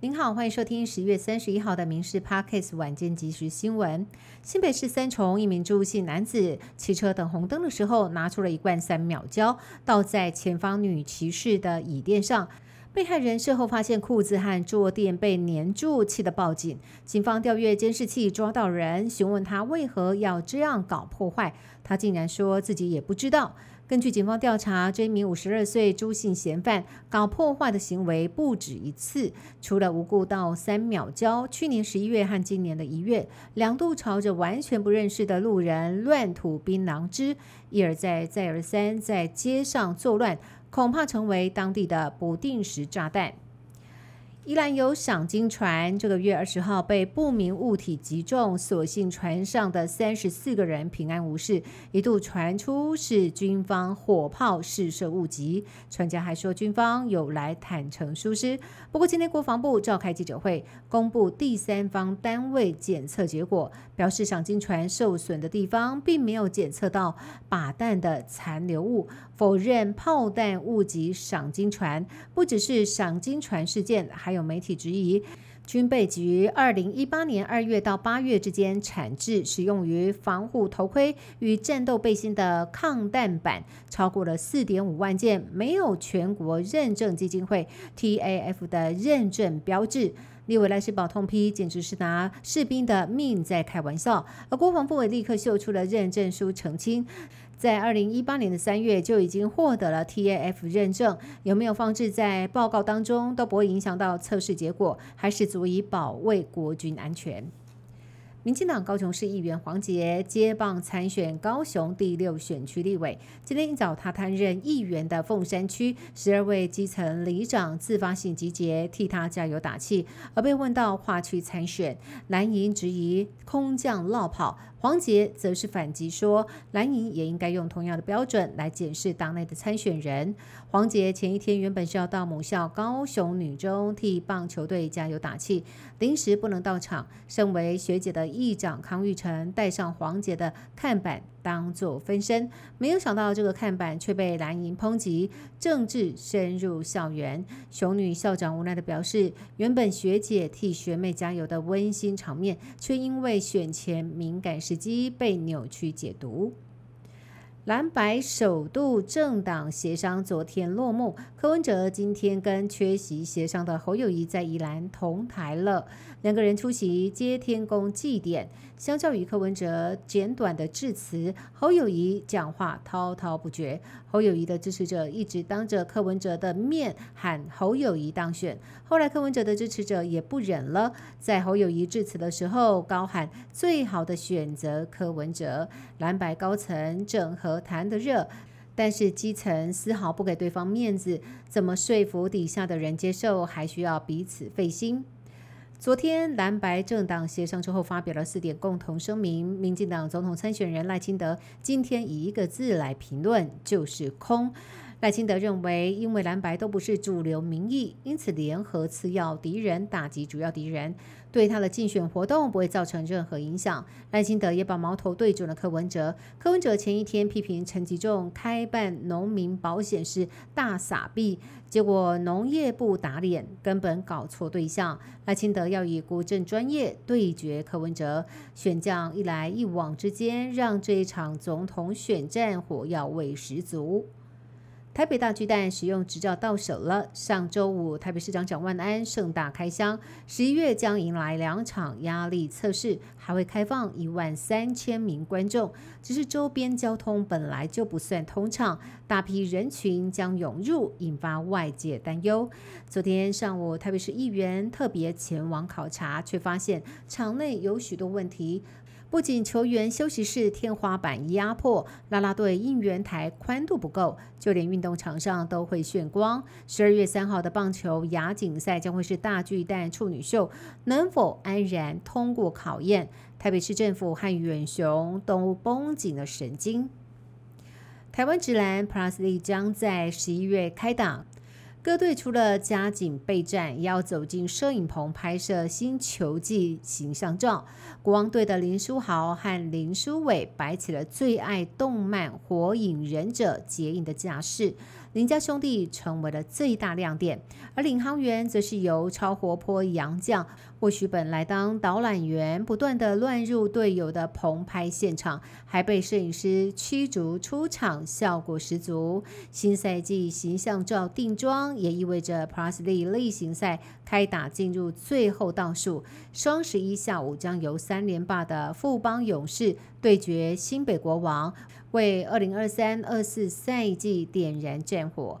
您好，欢迎收听十月三十一号的《民事 Parkes 晚间即时新闻》。新北市三重一名朱姓男子骑车等红灯的时候，拿出了一罐三秒胶，倒在前方女骑士的椅垫上。被害人事后发现裤子和坐垫被粘住，气得报警。警方调阅监视器抓到人，询问他为何要这样搞破坏，他竟然说自己也不知道。根据警方调查，这名五十二岁朱姓嫌犯搞破坏的行为不止一次，除了无故到三秒交，去年十一月和今年的一月，两度朝着完全不认识的路人乱吐槟榔汁，一而再再而三在街上作乱，恐怕成为当地的不定时炸弹。依然有赏金船，这个月二十号被不明物体击中，所幸船上的三十四个人平安无事。一度传出是军方火炮试射误击，专家还说军方有来坦诚疏失。不过今天国防部召开记者会，公布第三方单位检测结果，表示赏金船受损的地方并没有检测到靶弹的残留物，否认炮弹误击赏金船。不只是赏金船事件，还有。有媒体质疑，军备局二零一八年二月到八月之间产制使用于防护头盔与战斗背心的抗弹板超过了四点五万件，没有全国认证基金会 TAF 的认证标志。立委赖世宝痛批，简直是拿士兵的命在开玩笑。而国防部也立刻秀出了认证书澄清。在二零一八年的三月就已经获得了 TAF 认证，有没有放置在报告当中都不会影响到测试结果，还是足以保卫国军安全。民进党高雄市议员黄杰接棒参选高雄第六选区立委。今天一早，他担任议员的凤山区十二位基层里长自发性集结，替他加油打气。而被问到划区参选，蓝营质疑空降落跑，黄杰则是反击说，蓝营也应该用同样的标准来检视党内的参选人。黄杰前一天原本是要到母校高雄女中替棒球队加油打气，临时不能到场。身为学姐的。议长康玉成带上黄杰的看板当做分身，没有想到这个看板却被蓝营抨击政治深入校园。熊女校长无奈的表示，原本学姐替学妹加油的温馨场面，却因为选前敏感时机被扭曲解读。蓝白首度政党协商昨天落幕，柯文哲今天跟缺席协商的侯友谊在宜兰同台了，两个人出席接天宫祭典。相较于柯文哲简短的致辞，侯友谊讲话滔滔不绝。侯友谊的支持者一直当着柯文哲的面喊侯友谊当选，后来柯文哲的支持者也不忍了，在侯友谊致辞的时候高喊最好的选择柯文哲。蓝白高层整合谈得热，但是基层丝毫不给对方面子，怎么说服底下的人接受，还需要彼此费心。昨天蓝白政党协商之后，发表了四点共同声明。民进党总统参选人赖清德今天以一个字来评论，就是空。赖清德认为，因为蓝白都不是主流民意，因此联合次要敌人打击主要敌人，对他的竞选活动不会造成任何影响。赖清德也把矛头对准了柯文哲。柯文哲前一天批评陈吉仲开办农民保险是大傻逼，结果农业部打脸，根本搞错对象。赖清德要以国政专业对决柯文哲，选将一来一往之间，让这一场总统选战火药味十足。台北大巨蛋使用执照到手了。上周五，台北市长蒋万安盛大开箱，十一月将迎来两场压力测试，还会开放一万三千名观众。只是周边交通本来就不算通畅，大批人群将涌入，引发外界担忧。昨天上午，台北市议员特别前往考察，却发现场内有许多问题。不仅球员休息室天花板压迫，啦啦队应援台宽度不够，就连运动场上都会炫光。十二月三号的棒球亚锦赛将会是大巨蛋处女秀，能否安然通过考验？台北市政府和远雄都绷紧了神经。台湾直男 Plus 将在十一月开打。车队除了加紧备战，也要走进摄影棚拍摄新球季形象照。国王队的林书豪和林书伟摆起了最爱动漫《火影忍者》结印的架势。林家兄弟成为了最大亮点，而领航员则是由超活泼洋将或许本来当导览员，不断的乱入队友的棚拍现场，还被摄影师驱逐出场，效果十足。新赛季形象照定妆，也意味着 Plus l e 例行赛开打进入最后倒数，双十一下午将由三连霸的富邦勇士对决新北国王。为二零二三二四赛季点燃战火。